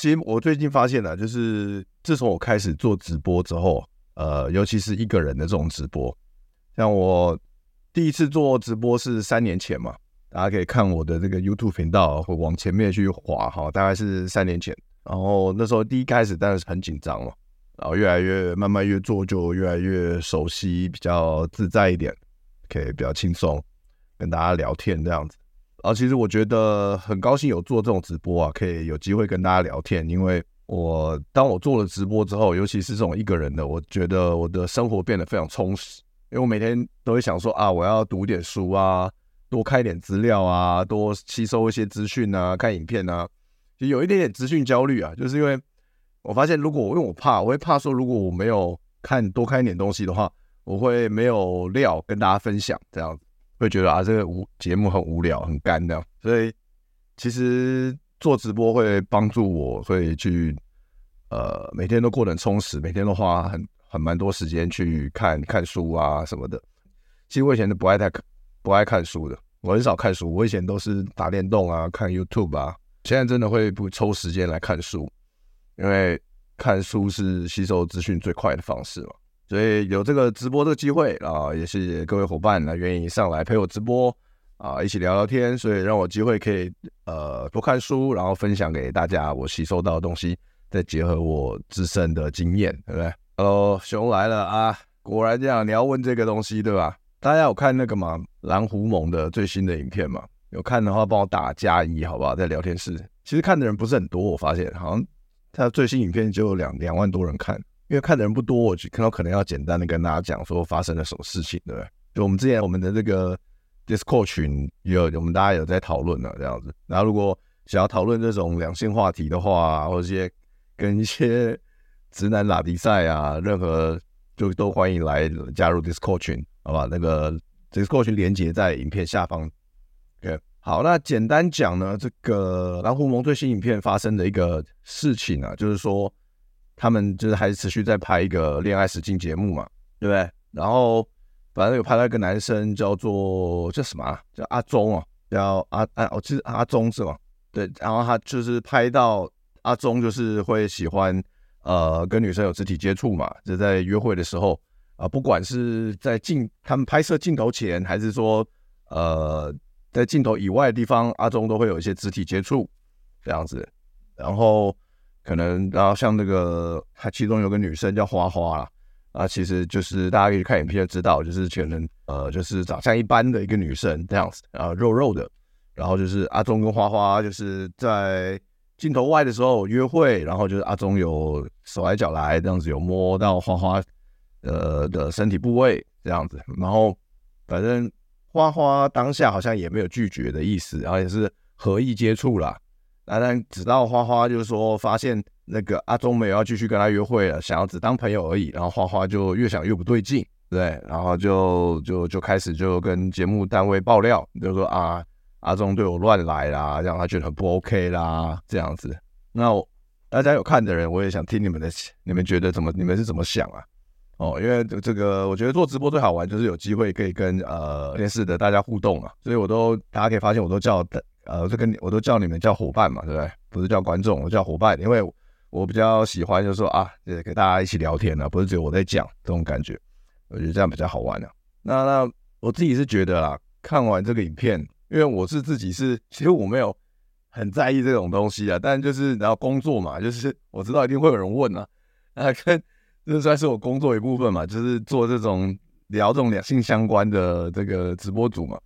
其实我最近发现了，就是自从我开始做直播之后，呃，尤其是一个人的这种直播，像我第一次做直播是三年前嘛，大家可以看我的这个 YouTube 频道，会往前面去滑哈，大概是三年前。然后那时候第一开始当然是很紧张嘛，然后越来越慢慢越做就越来越熟悉，比较自在一点，可以比较轻松跟大家聊天这样子。啊，其实我觉得很高兴有做这种直播啊，可以有机会跟大家聊天。因为我当我做了直播之后，尤其是这种一个人的，我觉得我的生活变得非常充实。因为我每天都会想说啊，我要读点书啊，多看一点资料啊，多吸收一些资讯啊，看影片啊，就有一点点资讯焦虑啊。就是因为我发现，如果因为我怕，我会怕说，如果我没有看多看一点东西的话，我会没有料跟大家分享这样子。会觉得啊，这个无节目很无聊、很干的，所以其实做直播会帮助我，会去呃每天都过得很充实，每天都花很很蛮多时间去看看书啊什么的。其实我以前都不爱太不爱看书的，我很少看书，我以前都是打电动啊、看 YouTube 啊。现在真的会不抽时间来看书，因为看书是吸收资讯最快的方式嘛。所以有这个直播这个机会啊，也是各位伙伴呢愿意上来陪我直播啊，一起聊聊天，所以让我机会可以呃多看书，然后分享给大家我吸收到的东西，再结合我自身的经验，对不对？Hello，熊来了啊！果然这样，你要问这个东西对吧？大家有看那个吗？蓝狐獴的最新的影片吗？有看的话帮我打加一好不好？在聊天室，其实看的人不是很多，我发现好像他最新影片就有两两万多人看。因为看的人不多，我就看到可能要简单的跟大家讲说发生了什么事情，对不对？就我们之前我们的这个 Discord 群有我们大家有在讨论了这样子。然后如果想要讨论这种两性话题的话，或者一些跟一些直男拉迪赛啊，任何就都欢迎来加入 Discord 群，好吧？那个 Discord 群连接在影片下方。OK，好，那简单讲呢，这个蓝狐獴最新影片发生的一个事情啊，就是说。他们就是还是持续在拍一个恋爱实境节目嘛，对不对？然后反正有拍到一个男生叫做叫什么啊？叫阿忠啊，叫阿阿哦，其实阿忠是吗？对，然后他就是拍到阿忠就是会喜欢呃跟女生有肢体接触嘛，就在约会的时候啊、不管是在镜他们拍摄镜头前，还是说呃在镜头以外的地方，阿忠都会有一些肢体接触这样子，然后。可能，然后像那个，他其中有个女生叫花花啦，啊，其实就是大家可以看影片就知道，就是可能呃，就是长相一般的一个女生这样子，啊，肉肉的，然后就是阿忠跟花花就是在镜头外的时候约会，然后就是阿忠有手来脚来这样子，有摸到花花呃的身体部位这样子，然后反正花花当下好像也没有拒绝的意思，然后也是合意接触啦。啊但直到花花就是说发现那个阿忠没有要继续跟他约会了，想要只当朋友而已，然后花花就越想越不对劲，对，然后就就就开始就跟节目单位爆料，就说啊阿忠对我乱来啦，让他觉得很不 OK 啦，这样子。那大家有看的人，我也想听你们的，你们觉得怎么？你们是怎么想啊？哦，因为这个我觉得做直播最好玩就是有机会可以跟呃电视的大家互动啊，所以我都大家可以发现我都叫。呃，就跟你，我都叫你们叫伙伴嘛，对不对？不是叫观众，我叫伙伴，因为我比较喜欢，就是说啊，也给大家一起聊天呢，不是只有我在讲这种感觉，我觉得这样比较好玩的。那那我自己是觉得啦，看完这个影片，因为我是自己是，其实我没有很在意这种东西啊，但就是然后工作嘛，就是我知道一定会有人问啊，啊，跟这算是我工作一部分嘛，就是做这种聊这种两性相关的这个直播主嘛，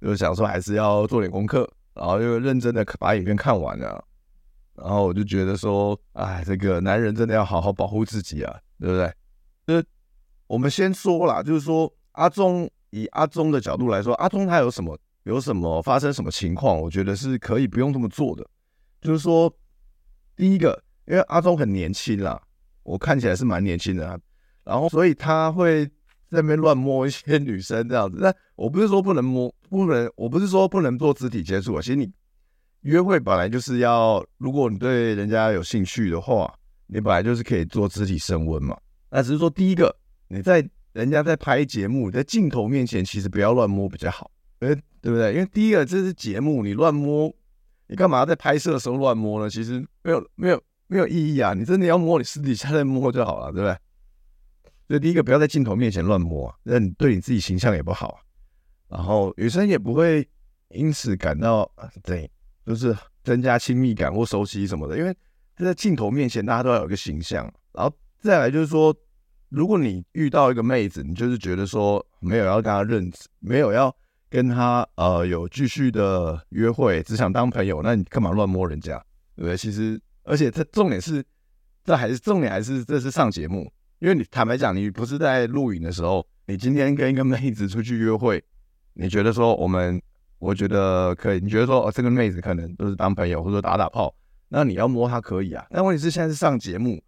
就是想说还是要做点功课，然后又认真的把影片看完了，然后我就觉得说，哎，这个男人真的要好好保护自己啊，对不对？就是我们先说啦，就是说阿忠以阿忠的角度来说，阿忠他有什么？有什么发生什么情况？我觉得是可以不用这么做的。就是说，第一个，因为阿忠很年轻啦，我看起来是蛮年轻的，然后所以他会在那边乱摸一些女生这样子。那我不是说不能摸，不能，我不是说不能做肢体接触啊。其实你约会本来就是要，如果你对人家有兴趣的话，你本来就是可以做肢体升温嘛。那只是说，第一个，你在人家在拍节目，在镜头面前，其实不要乱摸比较好。哎，对不对？因为第一个这是节目，你乱摸，你干嘛在拍摄的时候乱摸呢？其实没有没有没有意义啊！你真的要摸，你私底下再摸就好了，对不对？所以第一个不要在镜头面前乱摸，那你对你自己形象也不好。然后女生也不会因此感到对，就是增加亲密感或熟悉什么的。因为在镜头面前，大家都要有一个形象。然后再来就是说，如果你遇到一个妹子，你就是觉得说没有要跟她认识，没有要。跟她呃有继续的约会，只想当朋友，那你干嘛乱摸人家？对不对？其实，而且这重点是，这还是重点还是这是上节目，因为你坦白讲，你不是在录影的时候，你今天跟一个妹子出去约会，你觉得说我们，我觉得可以，你觉得说哦这个妹子可能都是当朋友或者打打炮，那你要摸她可以啊。但问题是现在是上节目，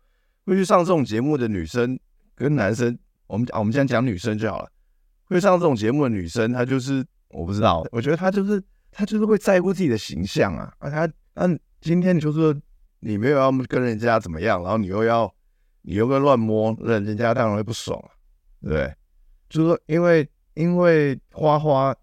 会去上这种节目的女生跟男生，我们啊我们现在讲女生就好了。会上这种节目的女生，她就是我不知道，我觉得她就是她就是会在乎自己的形象啊。啊，她那今天你就说你没有要跟人家怎么样，然后你又要你又跟乱摸，那人家当然会不爽啊，对？就是说，因为因为花花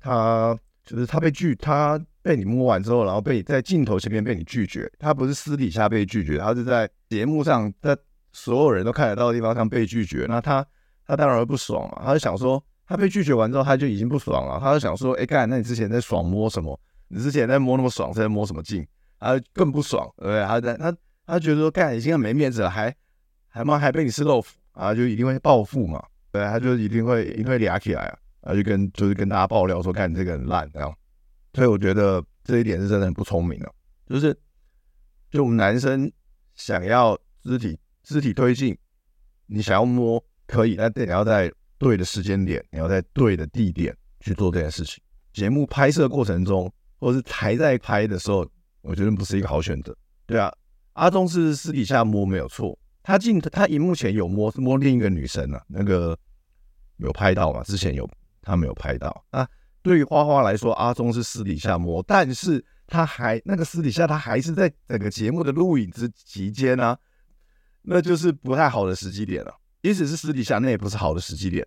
她就是她被拒，她被你摸完之后，然后被你在镜头前面被你拒绝，她不是私底下被拒绝，她是在节目上，在所有人都看得到的地方上被拒绝，那她。他当然会不爽啊！他就想说，他被拒绝完之后，他就已经不爽了。他就想说，哎，干，那你之前在爽摸什么？你之前在摸那么爽，在摸什么劲？他更不爽，对不对？他在他他觉得说，干，已经很没面子了，还还妈还被你吃豆腐啊，就一定会报复嘛，对，他就一定会一定会俩起来啊，然后就跟就是跟大家爆料说，看，你这个很烂这样。所以我觉得这一点是真的很不聪明的，就是就我们男生想要肢体肢体推进，你想要摸。可以，但你要在对的时间点，你要在对的地点去做这件事情。节目拍摄过程中，或者是还在拍的时候，我觉得不是一个好选择。对啊，阿忠是私底下摸没有错，他进他荧幕前有摸摸另一个女生啊，那个有拍到吗？之前有他没有拍到啊。对于花花来说，阿中是私底下摸，但是他还那个私底下他还是在整个节目的录影之期间呢，那就是不太好的时机点了。即使是私底下，那也不是好的时机点，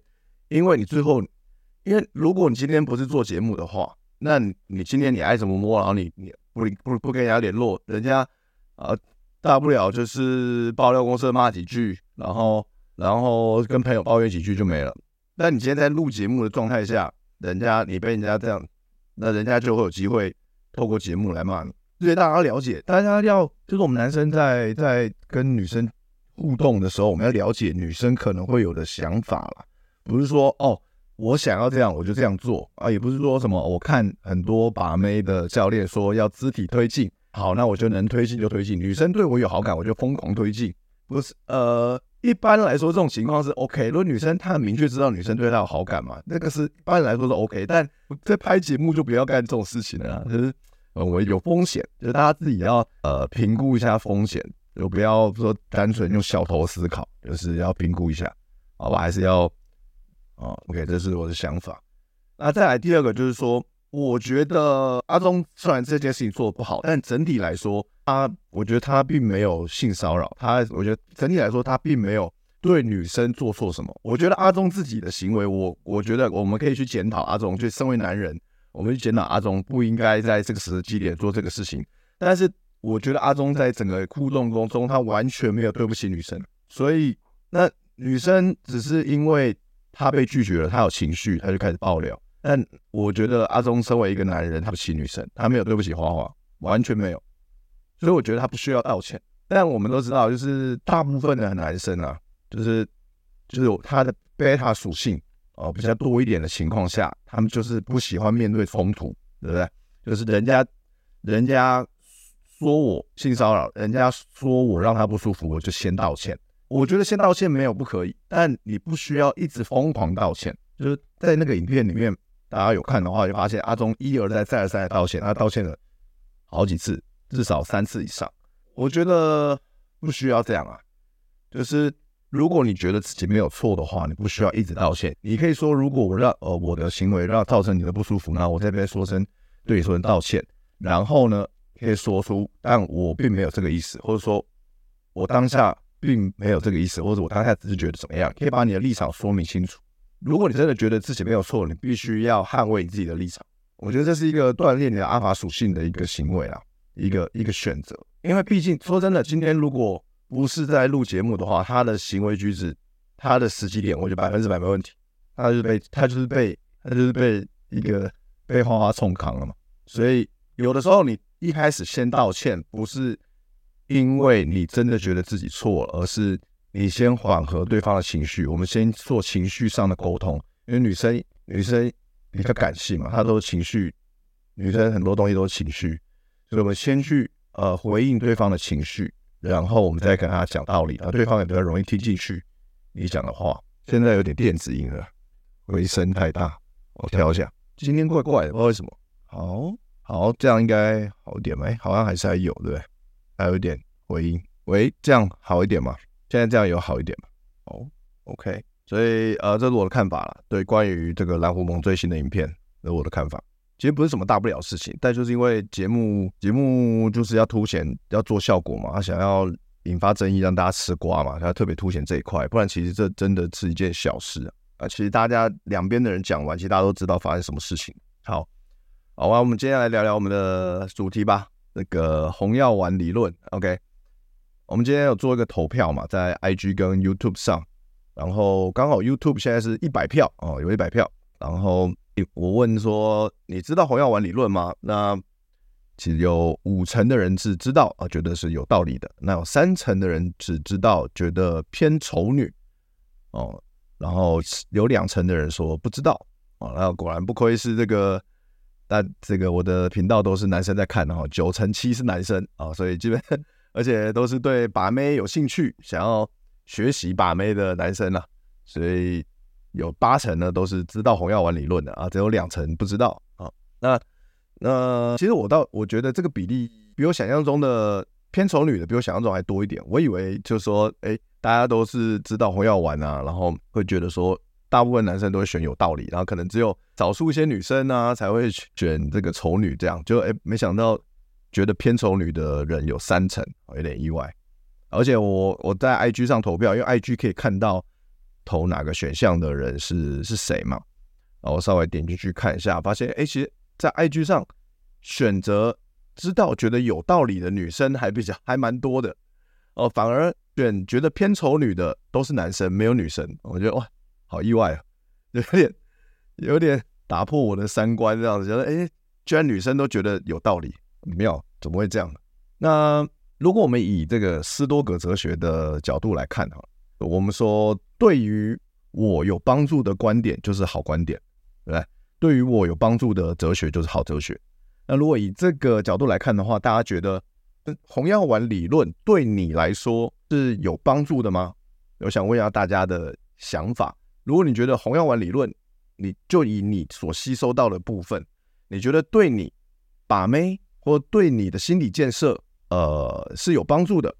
因为你最后，因为如果你今天不是做节目的话，那你今天你爱怎么摸，然后你你不不不跟人家联络，人家啊、大不了就是爆料公司骂几句，然后然后跟朋友抱怨几句就没了。但你今天在录节目的状态下，人家你被人家这样，那人家就会有机会透过节目来骂你。所以大家要了解，大家要就是我们男生在在跟女生。互动的时候，我们要了解女生可能会有的想法啦，不是说哦，我想要这样我就这样做啊，也不是说什么我看很多把妹的教练说要肢体推进，好，那我就能推进就推进，女生对我有好感我就疯狂推进，不是呃，一般来说这种情况是 OK，如果女生她很明确知道女生对她有好感嘛，那个是一般来说是 OK，但在拍节目就不要干这种事情了，就是呃我有风险，就是大家自己要呃评估一下风险。就不要说单纯用小头思考，就是要评估一下，好吧？还是要啊？OK，这是我的想法。那再来第二个就是说，我觉得阿中虽然这件事情做的不好，但整体来说，他我觉得他并没有性骚扰，他我觉得整体来说他并没有对女生做错什么。我觉得阿中自己的行为，我我觉得我们可以去检讨阿中，就身为男人，我们去检讨阿忠不应该在这个时机点做这个事情，但是。我觉得阿忠在整个互动当中，他完全没有对不起女生，所以那女生只是因为他被拒绝了，他有情绪，他就开始爆料。但我觉得阿中身为一个男人，他不起女生，他没有对不起花花，完全没有。所以我觉得他不需要道歉。但我们都知道，就是大部分的男生啊，就是就是他的贝塔属性哦比较多一点的情况下，他们就是不喜欢面对冲突，对不对？就是人家人家说我性骚扰，人家说我让他不舒服，我就先道歉。我觉得先道歉没有不可以，但你不需要一直疯狂道歉。就是在那个影片里面，大家有看的话，就发现阿忠一而再再而三的道歉，他道歉了好几次，至少三次以上。我觉得不需要这样啊。就是如果你觉得自己没有错的话，你不需要一直道歉。你可以说，如果我让呃我的行为让造成你的不舒服，那我这边说声对你说声道歉。然后呢，可以说出，但我并没有这个意思，或者说我当下。并没有这个意思，或者我当下只是觉得怎么样，可以把你的立场说明清楚。如果你真的觉得自己没有错，你必须要捍卫你自己的立场。我觉得这是一个锻炼你的阿法属性的一个行为啊，一个一个选择。因为毕竟说真的，今天如果不是在录节目的话，他的行为举止，他的时机点，我觉得百分之百没问题。他就被他就是被他就是被一个被花花冲扛了嘛。所以有的时候你一开始先道歉，不是。因为你真的觉得自己错了，而是你先缓和对方的情绪，我们先做情绪上的沟通。因为女生女生比较感性嘛，她都是情绪，女生很多东西都是情绪，所以我们先去呃回应对方的情绪，然后我们再跟他讲道理，啊，对方也比较容易听进去你讲的话。现在有点电子音了，回声太大，我调一下。今天怪怪的，不知道为什么。好，好，这样应该好一点没？好像还是还有，对不对？还有一点回音，喂，这样好一点吗？现在这样有好一点吗？哦，OK，所以呃，这是我的看法了。对，关于这个蓝狐獴最新的影片，这是我的看法。其实不是什么大不了的事情，但就是因为节目节目就是要凸显要做效果嘛，他想要引发争议，让大家吃瓜嘛，他特别凸显这一块。不然其实这真的是一件小事啊。啊，其实大家两边的人讲完，其实大家都知道发生什么事情。好，好，那我们接下来聊聊我们的主题吧。那个红药丸理论，OK，我们今天有做一个投票嘛，在 IG 跟 YouTube 上，然后刚好 YouTube 现在是一百票哦，有一百票，然后我问说，你知道红药丸理论吗？那其实有五成的人是知道啊，觉得是有道理的，那有三成的人只知道觉得偏丑女哦，然后有两成的人说不知道哦，那果然不愧是这个。但这个我的频道都是男生在看，然后九成七是男生啊，所以基本而且都是对把妹有兴趣，想要学习把妹的男生啊，所以有八成呢都是知道红药丸理论的啊，只有两成不知道啊。那那其实我倒我觉得这个比例比我想象中的偏丑女的比我想象中还多一点，我以为就是说，哎，大家都是知道红药丸啊，然后会觉得说。大部分男生都会选有道理，然后可能只有少数一些女生呢、啊、才会选这个丑女，这样就哎，没想到觉得偏丑女的人有三成，有点意外。而且我我在 IG 上投票，因为 IG 可以看到投哪个选项的人是是谁嘛，然后我稍微点进去看一下，发现哎，其实，在 IG 上选择知道觉得有道理的女生还比较还蛮多的哦，反而选觉得偏丑女的都是男生，没有女生，我觉得哇。好意外啊，有点有点打破我的三观，这样子觉得，哎，居然女生都觉得有道理，妙，怎么会这样呢？那如果我们以这个斯多葛哲学的角度来看哈，我们说对于我有帮助的观点就是好观点，对不对？对于我有帮助的哲学就是好哲学。那如果以这个角度来看的话，大家觉得红药丸理论对你来说是有帮助的吗？我想问一下大家的想法。如果你觉得红药丸理论，你就以你所吸收到的部分，你觉得对你把妹或对你的心理建设，呃，是有帮助的，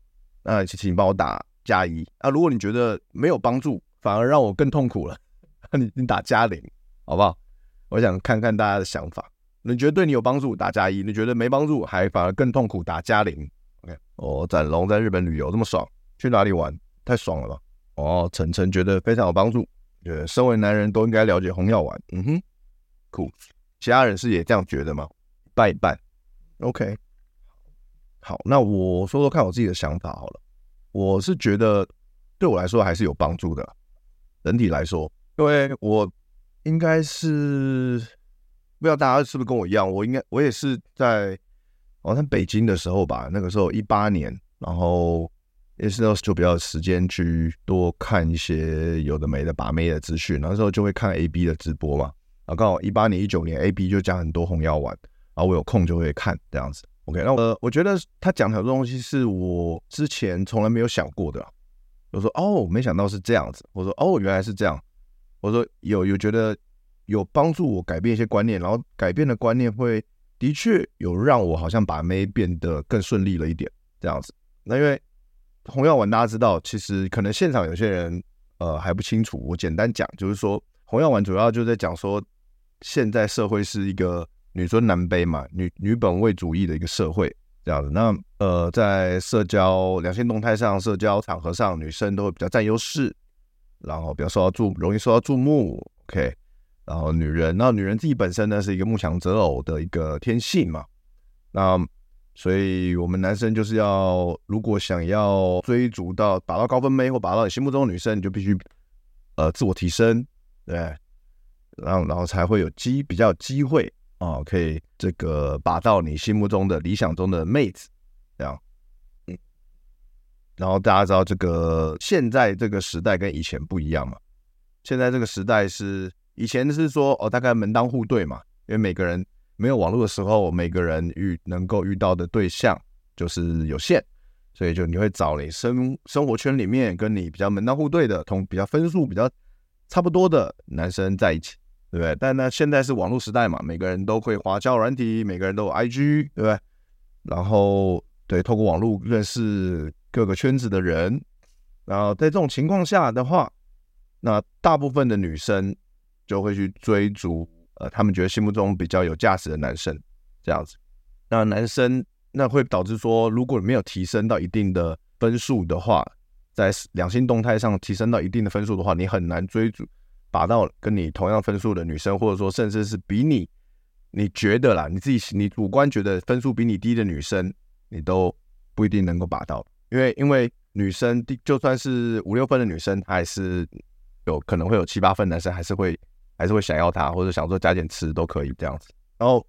那请请帮我打加一。啊，如果你觉得没有帮助，反而让我更痛苦了，你你打加零，好不好？我想看看大家的想法。你觉得对你有帮助，打加一；你觉得没帮助，还反而更痛苦，打加零。OK，哦，展龙在日本旅游这么爽，去哪里玩？太爽了吧！哦，晨晨觉得非常有帮助。觉得，身为男人都应该了解红药丸。嗯哼，酷。其他人是也这样觉得吗？一半一半。OK。好，那我说说看我自己的想法好了。我是觉得对我来说还是有帮助的，整体来说，因为我应该是不知道大家是不是跟我一样，我应该我也是在哦，在北京的时候吧，那个时候一八年，然后也是就比较有时间去多看一些有的没的把妹的资讯，那时候就会看 A B 的直播嘛，然后刚好一八年一九年 A B 就讲很多红药丸，然后我有空就会看这样子。OK，那呃我觉得他讲的很多东西是我之前从来没有想过的，我说哦，没想到是这样子，我说哦，原来是这样，我说有有觉得有帮助我改变一些观念，然后改变的观念会。的确有让我好像把妹变得更顺利了一点，这样子。那因为红药丸大家知道，其实可能现场有些人呃还不清楚。我简单讲，就是说红药丸主要就在讲说，现在社会是一个女尊男卑嘛，女女本位主义的一个社会这样子。那呃，在社交两性动态上、社交场合上，女生都会比较占优势，然后比较受到注，容易受到注目。OK。然后女人，那女人自己本身呢是一个慕强择偶的一个天性嘛，那所以我们男生就是要，如果想要追逐到达到高分妹或达到你心目中的女生，你就必须呃自我提升，对，然后然后才会有机比较机会、哦，可以这个把到你心目中的理想中的妹子，这样，嗯，然后大家知道这个现在这个时代跟以前不一样嘛，现在这个时代是。以前是说哦，大概门当户对嘛，因为每个人没有网络的时候，每个人遇能够遇到的对象就是有限，所以就你会找你生生活圈里面跟你比较门当户对的，同比较分数比较差不多的男生在一起，对不对？但呢，现在是网络时代嘛，每个人都会滑交软体，每个人都有 IG，对不对？然后对，透过网络认识各个圈子的人，然后在这种情况下的话，那大部分的女生。就会去追逐呃，他们觉得心目中比较有价值的男生，这样子。那男生那会导致说，如果没有提升到一定的分数的话，在两性动态上提升到一定的分数的话，你很难追逐把到跟你同样分数的女生，或者说甚至是比你你觉得啦，你自己你主观觉得分数比你低的女生，你都不一定能够把到，因为因为女生就算是五六分的女生，还是有可能会有七八分男生还是会。还是会想要她，或者想说加减吃都可以这样子。然后，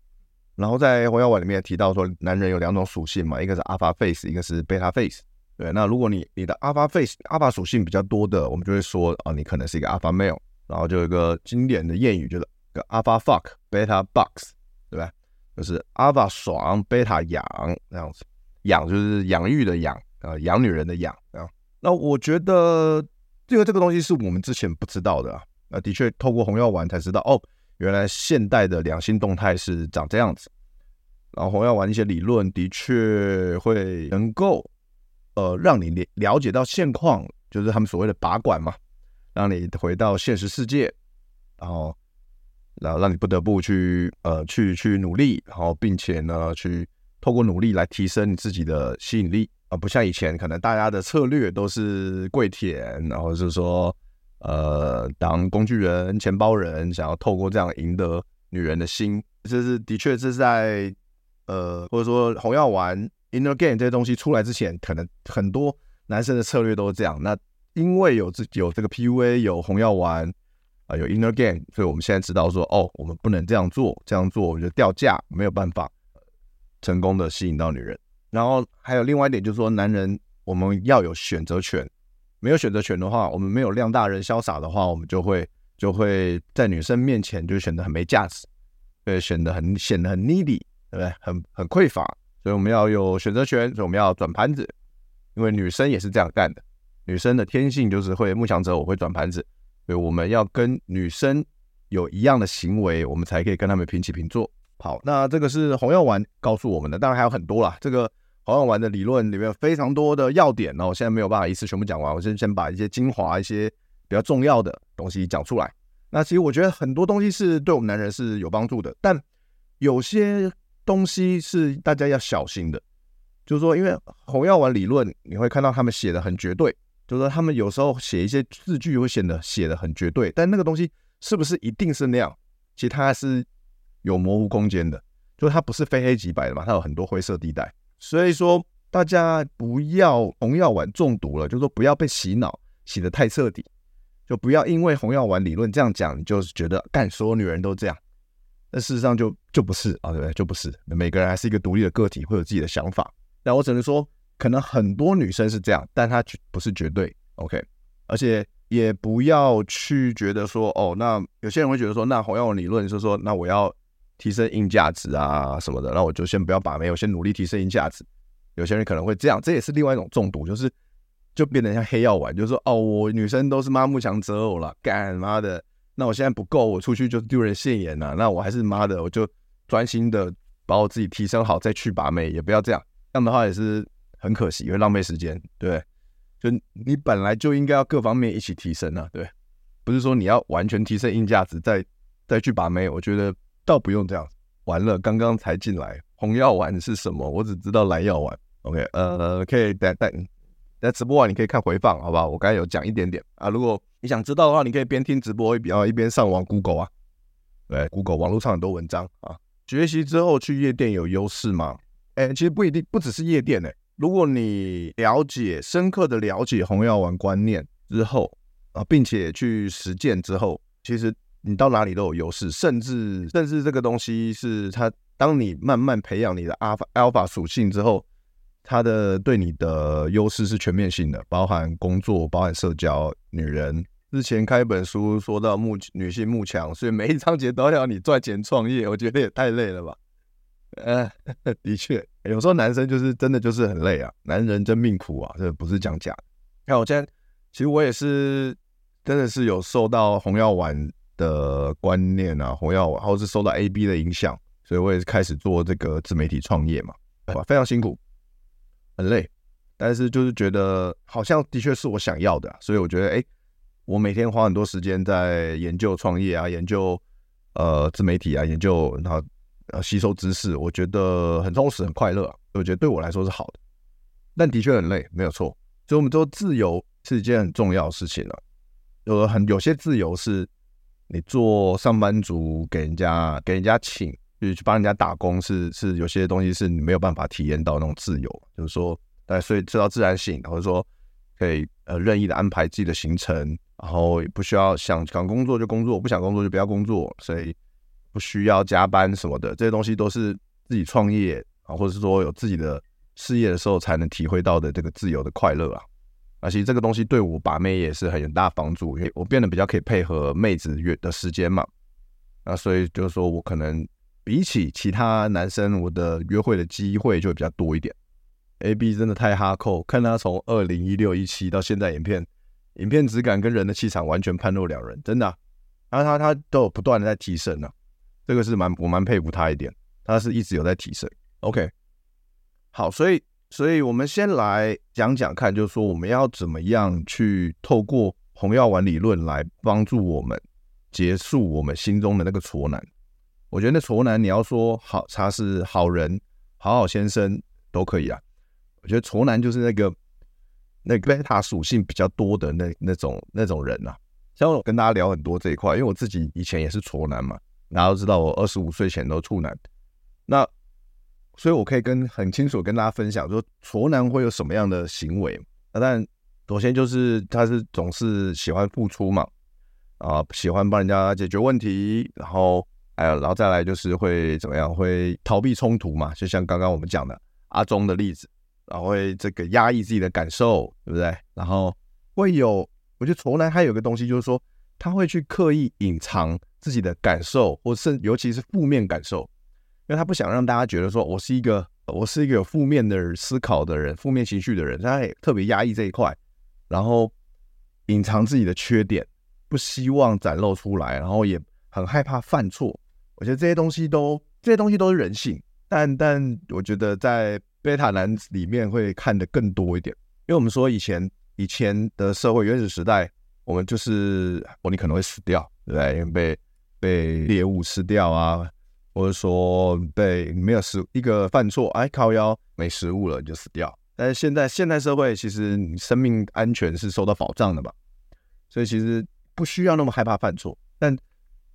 然后在红药丸里面提到说，男人有两种属性嘛，一个是 Alpha Face，一个是 Beta Face。对，那如果你你的 Alpha Face、Alpha 属性比较多的，我们就会说啊，你可能是一个 Alpha Male。然后就有一个经典的谚语，就是个 Alpha Fuck Beta Bucks，对吧？就是 Alpha 爽，Beta 养这样子。养就是养育的养，呃，养女人的养啊。那我觉得这个这个东西是我们之前不知道的啊。那的确，透过红药丸才知道哦，原来现代的两性动态是长这样子。然后红药丸一些理论的确会能够呃让你了了解到现况，就是他们所谓的拔管嘛，让你回到现实世界，然后然后让你不得不去呃去去努力，然后并且呢去透过努力来提升你自己的吸引力，而不像以前可能大家的策略都是跪舔，然后是说。呃，当工具人、钱包人，想要透过这样赢得女人的心，这是的确这是在呃，或者说红药丸、inner game 这些东西出来之前，可能很多男生的策略都是这样。那因为有这有这个 PUA，有红药丸啊、有 inner game，所以我们现在知道说，哦，我们不能这样做，这样做我们就掉价，没有办法成功的吸引到女人。然后还有另外一点就是说，男人我们要有选择权。没有选择权的话，我们没有量大人潇洒的话，我们就会就会在女生面前就显得很没价值，对，显得很显得很 needy，对不对？很很匮乏，所以我们要有选择权，所以我们要转盘子，因为女生也是这样干的，女生的天性就是会慕强者，我，会转盘子，所以我们要跟女生有一样的行为，我们才可以跟他们平起平坐。好，那这个是红药丸告诉我们的，当然还有很多啦，这个。红药丸的理论里面有非常多的要点，那我现在没有办法一次全部讲完，我先先把一些精华、一些比较重要的东西讲出来。那其实我觉得很多东西是对我们男人是有帮助的，但有些东西是大家要小心的。就是说，因为红药丸理论，你会看到他们写的很绝对，就是说他们有时候写一些字句会显得写的很绝对，但那个东西是不是一定是那样？其实它是有模糊空间的，就是它不是非黑即白的嘛，它有很多灰色地带。所以说，大家不要红药丸中毒了，就是说不要被洗脑洗得太彻底，就不要因为红药丸理论这样讲，你就是觉得干所有女人都这样，但事实上就就不是啊，对不对？就不是，每个人还是一个独立的个体，会有自己的想法。那我只能说，可能很多女生是这样，但她不是绝对 OK。而且也不要去觉得说，哦，那有些人会觉得说，那红药理论是说，那我要提升硬价值啊什么的，那我就先不要把妹，我先努力提升硬价值。有些人可能会这样，这也是另外一种中毒，就是就变得像黑药丸，就是说，哦，我女生都是妈慕强择偶了，干妈的。那我现在不够，我出去就丢人现眼了、那我还是妈的，我就专心的把我自己提升好，再去把妹，也不要这样。这样的话也是很可惜，会浪费时间。对，就你本来就应该要各方面一起提升啊。对，不是说你要完全提升硬价值再再去把妹。我觉得倒不用这样。完了，刚刚才进来，红药丸是什么？我只知道蓝药丸。OK，呃，可以等等。在直播完，你可以看回放，好不好？我刚才有讲一点点啊。如果你想知道的话，你可以边听直播，一边一边上网 Google 啊。对，Google 网络上很多文章啊。学习之后去夜店有优势吗？哎、其实不一定，不只是夜店呢、如果你了解深刻的了解红药丸观念之后啊，并且去实践之后，其实你到哪里都有优势。甚至甚至这个东西是它，当你慢慢培养你的阿法 Alpha 属性之后。他的对你的优势是全面性的，包含工作，包含社交，女人。之前开一本书说到慕女性慕强，所以每一章节都要你赚钱创业，我觉得也太累了吧？呃，的确，有时候男生就是真的就是很累啊，男人真命苦啊，这不是讲假的。看我现在，其实我也是真的是有受到红药丸的观念啊，红药丸，或是受到 AB 的影响，所以我也是开始做这个自媒体创业嘛，哇非常辛苦。很累，但是就是觉得好像的确是我想要的，所以我觉得，哎，我每天花很多时间在研究创业啊，研究呃自媒体啊，研究然后呃吸收知识，我觉得很充实、很快乐，我觉得对我来说是好的，但的确很累，没有错。所以我们说自由是一件很重要的事情了，有很有些自由是你做上班族给人家给人家请。去去帮人家打工是是有些东西是你没有办法体验到那种自由，就是说，大家所以知道自然醒，或者说可以呃任意的安排自己的行程，然后不需要想想工作就工作，不想工作就不要工作，所以不需要加班什么的，这些东西都是自己创业啊，或者是说有自己的事业的时候才能体会到的这个自由的快乐啊。啊，其实这个东西对我把妹也是很有大帮助，因为我变得比较可以配合妹子约的时间嘛，那所以就是说我可能。比起其他男生，我的约会的机会就会比较多一点。AB 真的太哈扣，看他从二零一六一七到现在，影片影片质感跟人的气场完全判若两人，真的、啊。然后他他都有不断的在提升呢、这个是蛮我蛮佩服他一点，他是一直有在提升。OK，好，所以所以我们先来讲讲看，就是说我们要怎么样去透过红药丸理论来帮助我们结束我们心中的那个挫男。我觉得那挫男，你要说好，他是好人、好好先生都可以啊。我觉得挫男就是那个那个贝塔属性比较多的那那种那种人啊。像我跟大家聊很多这一块，因为我自己以前也是挫男嘛，大家都知道我二十五岁前都处男，那所以我可以跟很清楚跟大家分享，说挫男会有什么样的行为。那但首先就是他是总是喜欢付出嘛，啊，喜欢帮人家解决问题，然后。还有，然后再来就是会怎么样？会逃避冲突嘛？就像刚刚我们讲的阿忠的例子，然后会这个压抑自己的感受，对不对？然后会有，我觉得挫男还有个东西，就是说他会去刻意隐藏自己的感受，或甚尤其是负面感受，因为他不想让大家觉得说我是一个我是一个有负面的思考的人，负面情绪的人，他也特别压抑这一块，然后隐藏自己的缺点，不希望展露出来，然后也很害怕犯错。我觉得这些东西都这些东西都是人性，但但我觉得在贝塔男里面会看得更多一点，因为我们说以前以前的社会原始时代，我们就是哦，你可能会死掉，对不对？因为被被猎物吃掉啊，或者说被没有食一个犯错，哎，靠腰没食物了你就死掉。但是现在现代社会其实你生命安全是受到保障的嘛，所以其实不需要那么害怕犯错，但。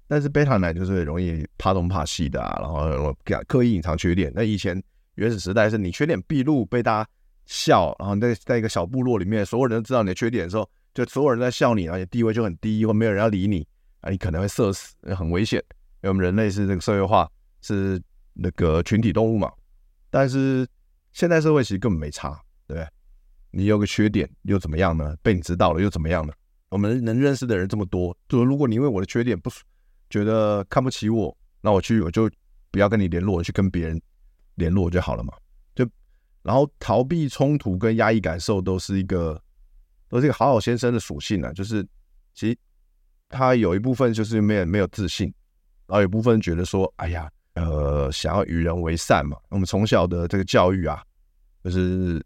但是贝塔男就是容易怕东怕西的啊，然后刻意隐藏缺点。那以前原始时代是你缺点毕露被大家笑，然后在在一个小部落里面，所有人都知道你的缺点的时候，就所有人在笑你，而且地位就很低，或没有人要理你啊，你可能会社死，很危险。因为我们人类是这个社会化，是那个群体动物嘛。但是现代社会其实根本没差，对不对？你有个缺点又怎么样呢？被你知道了又怎么样呢？我们能认识的人这么多，就如果你因为我的缺点不觉得看不起我，那我去我就不要跟你联络，去跟别人联络就好了嘛。就然后逃避冲突跟压抑感受都是一个都是一个好好先生的属性啊，就是其实他有一部分就是没有没有自信，然后有部分觉得说，哎呀，呃，想要与人为善嘛。我们从小的这个教育啊，就是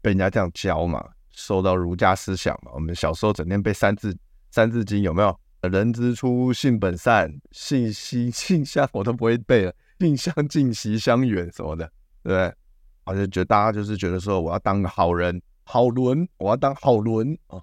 被人家这样教嘛，受到儒家思想嘛。我们小时候整天背三字三字经，有没有？人之初，性本善，性习性相，我都不会背了。性相近，习相远，什么的，对不对？我就觉得大家就是觉得说，我要当个好人，好伦，我要当好伦啊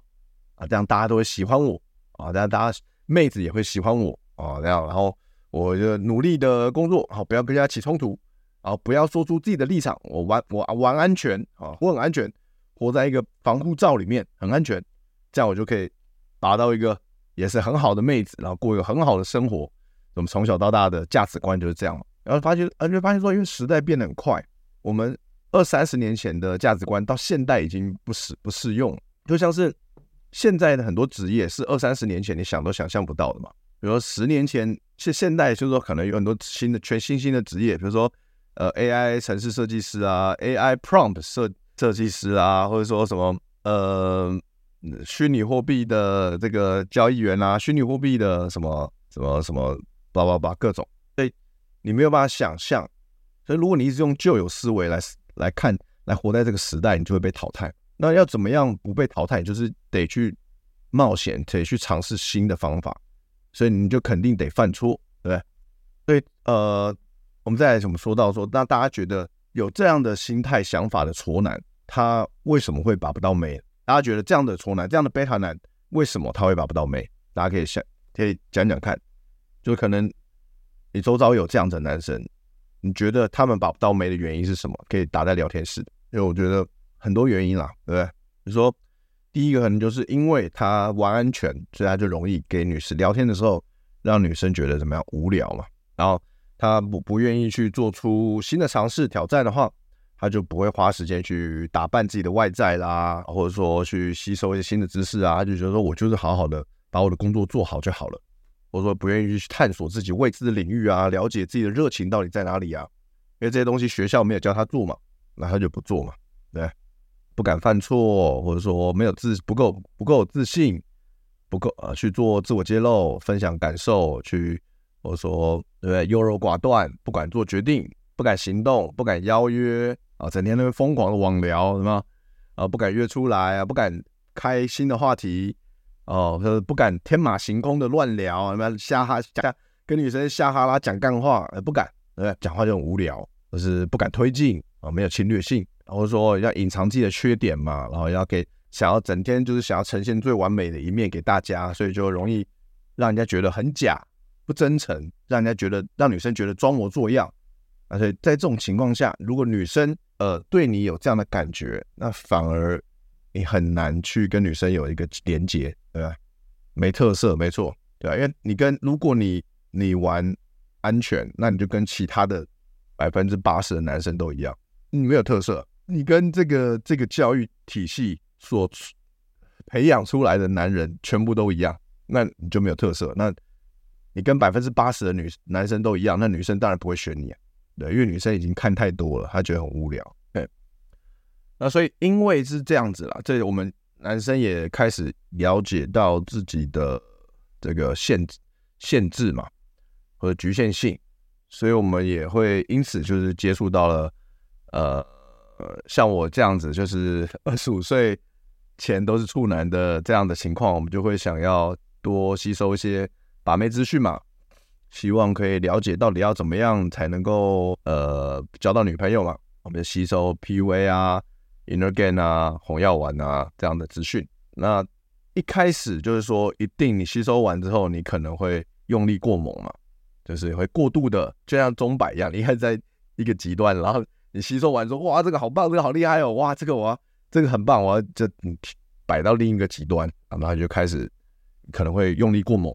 啊，这样大家都会喜欢我啊，大家大家妹子也会喜欢我啊，这样，然后我就努力的工作，好，不要跟人家起冲突，啊，不要说出自己的立场，我玩我玩安全啊，我很安全，活在一个防护罩里面，很安全，这样我就可以达到一个。也是很好的妹子，然后过一个很好的生活。我们从小到大的价值观就是这样。然后发现，而且发现说，因为时代变得很快，我们二三十年前的价值观到现代已经不适不适用。就像是现在的很多职业是二三十年前你想都想象不到的嘛。比如说十年前，现现代就是说可能有很多新的全新兴的职业，比如说呃 AI 城市设计师啊，AI prompt 设设计师啊，或者说什么呃。虚拟货币的这个交易员啊，虚拟货币的什么什么什么，叭叭叭，各种，所以你没有办法想象。所以如果你一直用旧有思维来来看，来活在这个时代，你就会被淘汰。那要怎么样不被淘汰？就是得去冒险，得去尝试新的方法。所以你就肯定得犯错，对不对？所以呃，我们再来怎么说到说，那大家觉得有这样的心态想法的挫男，他为什么会把不到妹？大家觉得这样的挫男，这样的贝塔男，为什么他会把不到妹？大家可以想，可以讲讲看。就可能你周遭有这样的男生，你觉得他们把不到妹的原因是什么？可以打在聊天室。因为我觉得很多原因啦，对不对？比如说，第一个可能就是因为他玩安全，所以他就容易给女士聊天的时候让女生觉得怎么样无聊嘛。然后他不不愿意去做出新的尝试挑战的话。他就不会花时间去打扮自己的外在啦，或者说去吸收一些新的知识啊，他就觉得说我就是好好的把我的工作做好就好了，或者说不愿意去探索自己未知的领域啊，了解自己的热情到底在哪里啊，因为这些东西学校没有教他做嘛，那他就不做嘛，对，不敢犯错，或者说没有自不够不够自信，不够呃去做自我揭露、分享感受，去或者说对不对优柔寡断，不敢做决定，不敢行动，不敢邀约。啊，整天都会疯狂的网聊，什么啊，不敢约出来啊，不敢开新的话题，哦，就是不敢天马行空的乱聊，什么瞎哈瞎跟女生瞎哈拉讲干话，呃，不敢，对不对？讲话就很无聊，就是不敢推进啊，没有侵略性，或者说要隐藏自己的缺点嘛，然后要给想要整天就是想要呈现最完美的一面给大家，所以就容易让人家觉得很假，不真诚，让人家觉得让女生觉得装模作样。而且在这种情况下，如果女生呃对你有这样的感觉，那反而你很难去跟女生有一个连接，对吧？没特色，没错，对吧？因为你跟如果你你玩安全，那你就跟其他的百分之八十的男生都一样，你没有特色。你跟这个这个教育体系所培养出来的男人全部都一样，那你就没有特色。那你跟百分之八十的女男生都一样，那女生当然不会选你啊。对，因为女生已经看太多了，她觉得很无聊。对，那所以因为是这样子啦，这我们男生也开始了解到自己的这个限制、限制嘛，或者局限性，所以我们也会因此就是接触到了呃呃，像我这样子，就是 二十五岁前都是处男的这样的情况，我们就会想要多吸收一些把妹资讯嘛。希望可以了解到底要怎么样才能够呃交到女朋友嘛？我们就吸收 PUA 啊、Energen 啊、红药丸啊这样的资讯。那一开始就是说，一定你吸收完之后，你可能会用力过猛嘛，就是会过度的，就像钟摆一样，你还在一个极端，然后你吸收完说哇，这个好棒，这个好厉害哦，哇，这个我这个很棒，我要就摆到另一个极端，然后就开始可能会用力过猛。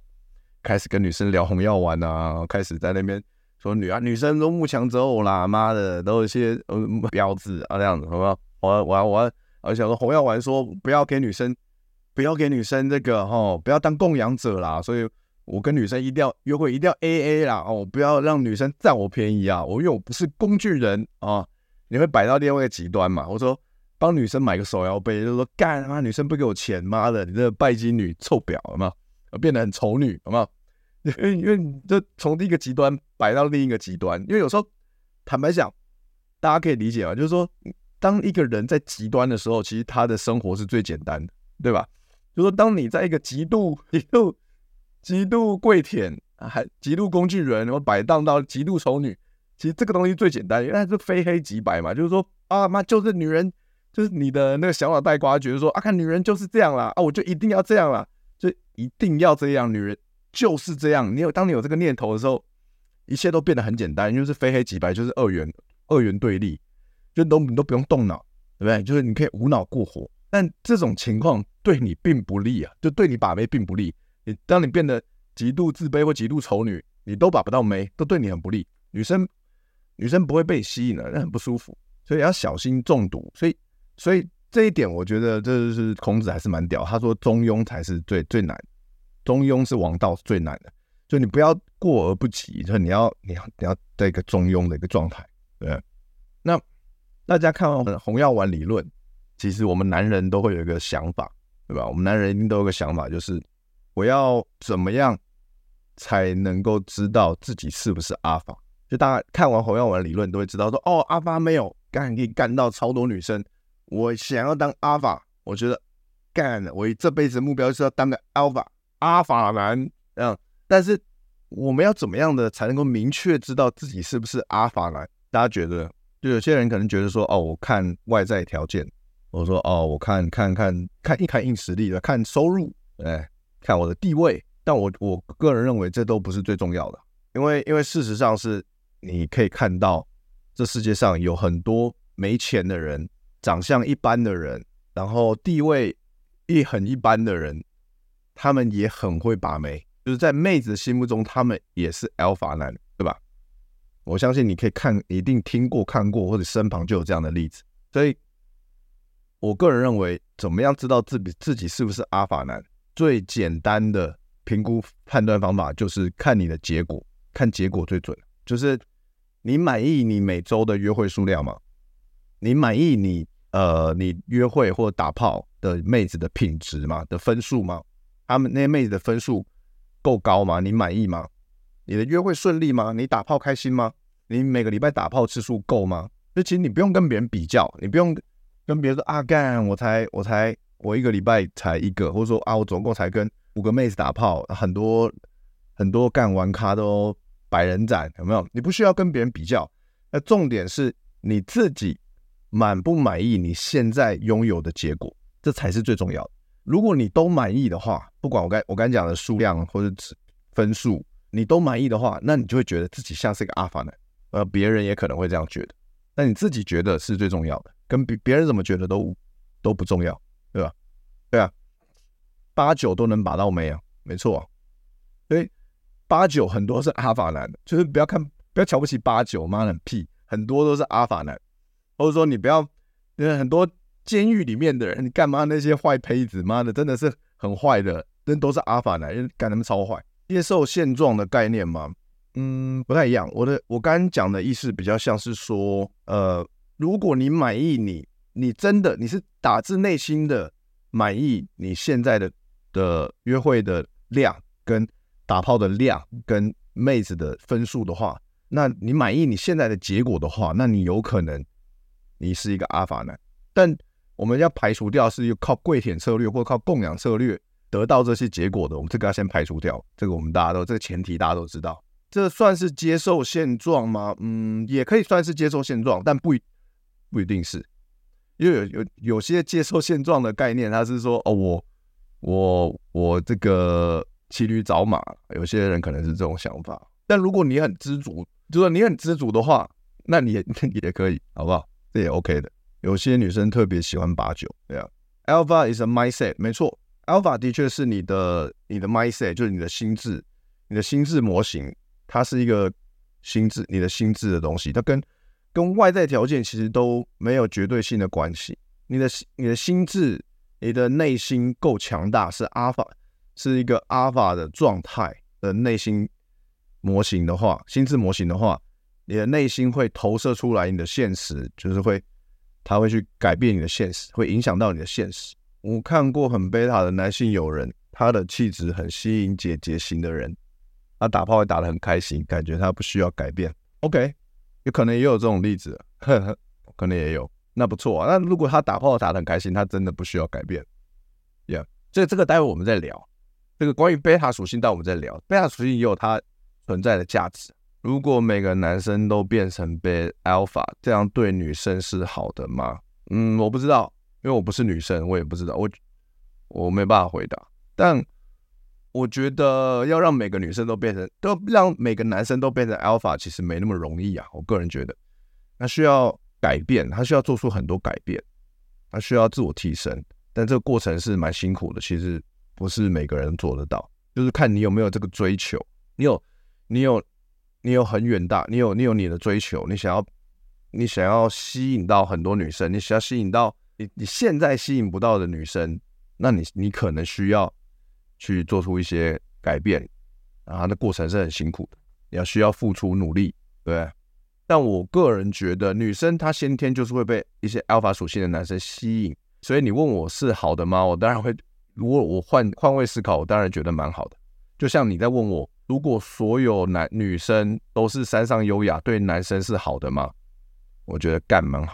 开始跟女生聊红药丸啊，开始在那边说女啊女生都慕强择偶啦，妈的都有一些呃标志啊这样子，好不好？我我我我想说红药丸说不要给女生不要给女生这个哦，不要当供养者啦，所以我跟女生一定要约会一定要 AA 啦哦，不要让女生占我便宜啊，我因为我不是工具人啊，你会摆到另外一个极端嘛？我说。帮女生买个手摇杯，就说干他妈女生不给我钱，妈的，你这个拜金女臭婊，好吗？变得很丑女，好吗？因为因为你就从第一个极端摆到另一个极端，因为有时候坦白讲，大家可以理解嘛，就是说，当一个人在极端的时候，其实他的生活是最简单的，对吧？就是说，当你在一个极度、极度、极度跪舔，还极度工具人，然后摆荡到极度丑女，其实这个东西最简单，因为它是非黑即白嘛，就是说啊妈就是女人。就是你的那个小脑袋瓜，觉得说啊，看女人就是这样啦，啊，我就一定要这样啦，就一定要这样，女人就是这样。你有当你有这个念头的时候，一切都变得很简单，就是非黑即白，就是二元二元对立，就都你都不用动脑，对不对？就是你可以无脑过活。但这种情况对你并不利啊，就对你把妹并不利。你当你变得极度自卑或极度丑女，你都把不到眉，都对你很不利。女生女生不会被吸引的，那很不舒服，所以要小心中毒。所以。所以这一点，我觉得这就是孔子还是蛮屌。他说中庸才是最最难，中庸是王道，是最难的。就你不要过而不及，就你要你要你要在一个中庸的一个状态。对，那大家看完红药丸理论，其实我们男人都会有一个想法，对吧？我们男人一定都有个想法，就是我要怎么样才能够知道自己是不是阿法？就大家看完红药丸理论，都会知道说，哦，阿法没有干可以干到超多女生。我想要当阿法，我觉得干，我这辈子目标就是要当个 alpha 阿法男，嗯，但是我们要怎么样的才能够明确知道自己是不是阿法男？大家觉得，就有些人可能觉得说，哦，我看外在条件，我说，哦，我看看看看一看硬实力的，看收入，哎，看我的地位，但我我个人认为这都不是最重要的，因为因为事实上是你可以看到这世界上有很多没钱的人。长相一般的人，然后地位也很一般的人，他们也很会把妹，就是在妹子心目中，他们也是 alpha 男，对吧？我相信你可以看，一定听过、看过，或者身旁就有这样的例子。所以，我个人认为，怎么样知道自己自己是不是 alpha 男？最简单的评估判断方法就是看你的结果，看结果最准。就是你满意你每周的约会数量吗？你满意你？呃，你约会或打炮的妹子的品质吗？的分数吗？他们那些妹子的分数够高吗？你满意吗？你的约会顺利吗？你打炮开心吗？你每个礼拜打炮次数够吗？就其实你不用跟别人比较，你不用跟别人说啊，干我才我才我一个礼拜才一个，或者说啊，我总共才跟五个妹子打炮，很多很多干玩咖都百人斩，有没有？你不需要跟别人比较，那重点是你自己。满不满意你现在拥有的结果，这才是最重要的。如果你都满意的话，不管我刚我刚讲的数量或者分数，你都满意的话，那你就会觉得自己像是一个阿凡男，呃，别人也可能会这样觉得。那你自己觉得是最重要的，跟别别人怎么觉得都都不重要，对啊，八九都能把到没啊，没错啊。所以八九很多是阿法男的，就是不要看不要瞧不起八九，妈的屁，很多都是阿法男。或者说你不要，因为很多监狱里面的人，你干嘛那些坏胚子，妈的真的是很坏的，人都是阿法男，人干他们超坏。接受现状的概念嘛，嗯，不太一样。我的我刚刚讲的意思比较像是说，呃，如果你满意你，你真的你是打自内心的满意你现在的的约会的量跟打炮的量跟妹子的分数的话，那你满意你现在的结果的话，那你有可能。你是一个阿法男，但我们要排除掉是靠跪舔策略或靠供养策略得到这些结果的，我们这个要先排除掉。这个我们大家都这个前提大家都知道，这算是接受现状吗？嗯，也可以算是接受现状，但不一不一定是，因为有有有些接受现状的概念，他是说哦，我我我这个骑驴找马，有些人可能是这种想法。但如果你很知足，就是你很知足的话，那你也 也可以，好不好？这也 OK 的，有些女生特别喜欢八九，对啊。Alpha is a mindset，没错，Alpha 的确是你的你的 mindset，就是你的心智，你的心智模型，它是一个心智，你的心智的东西，它跟跟外在条件其实都没有绝对性的关系。你的你的心智，你的内心够强大，是阿法，是一个阿法的状态的内心模型的话，心智模型的话，你的内心会投射出来你的现实，就是会，它会去改变你的现实，会影响到你的现实。我看过很贝塔的男性友人，他的气质很吸引姐姐型的人，他打炮会打得很开心，感觉他不需要改变。OK，有可能也有这种例子，呵呵，可能也有。那不错啊。那如果他打炮打得很开心，他真的不需要改变。Yeah，所以这个待会我们再聊。这个关于贝塔属性，待我们再聊。贝塔属性也有它存在的价值。如果每个男生都变成贝 alpha，这样对女生是好的吗？嗯，我不知道。因为我不是女生，我也不知道，我我没办法回答。但我觉得要让每个女生都变成，都让每个男生都变成 alpha，其实没那么容易啊。我个人觉得，他需要改变，他需要做出很多改变，他需要自我提升。但这个过程是蛮辛苦的，其实不是每个人做得到，就是看你有没有这个追求。你有，你有，你有很远大，你有，你有你的追求，你想要，你想要吸引到很多女生，你想要吸引到。你你现在吸引不到的女生，那你你可能需要去做出一些改变，啊，那过程是很辛苦的，你要需要付出努力，对。但我个人觉得，女生她先天就是会被一些 alpha 属性的男生吸引，所以你问我是好的吗？我当然会，如果我换换位思考，我当然觉得蛮好的。就像你在问我，如果所有男女生都是山上优雅，对男生是好的吗？我觉得干蛮好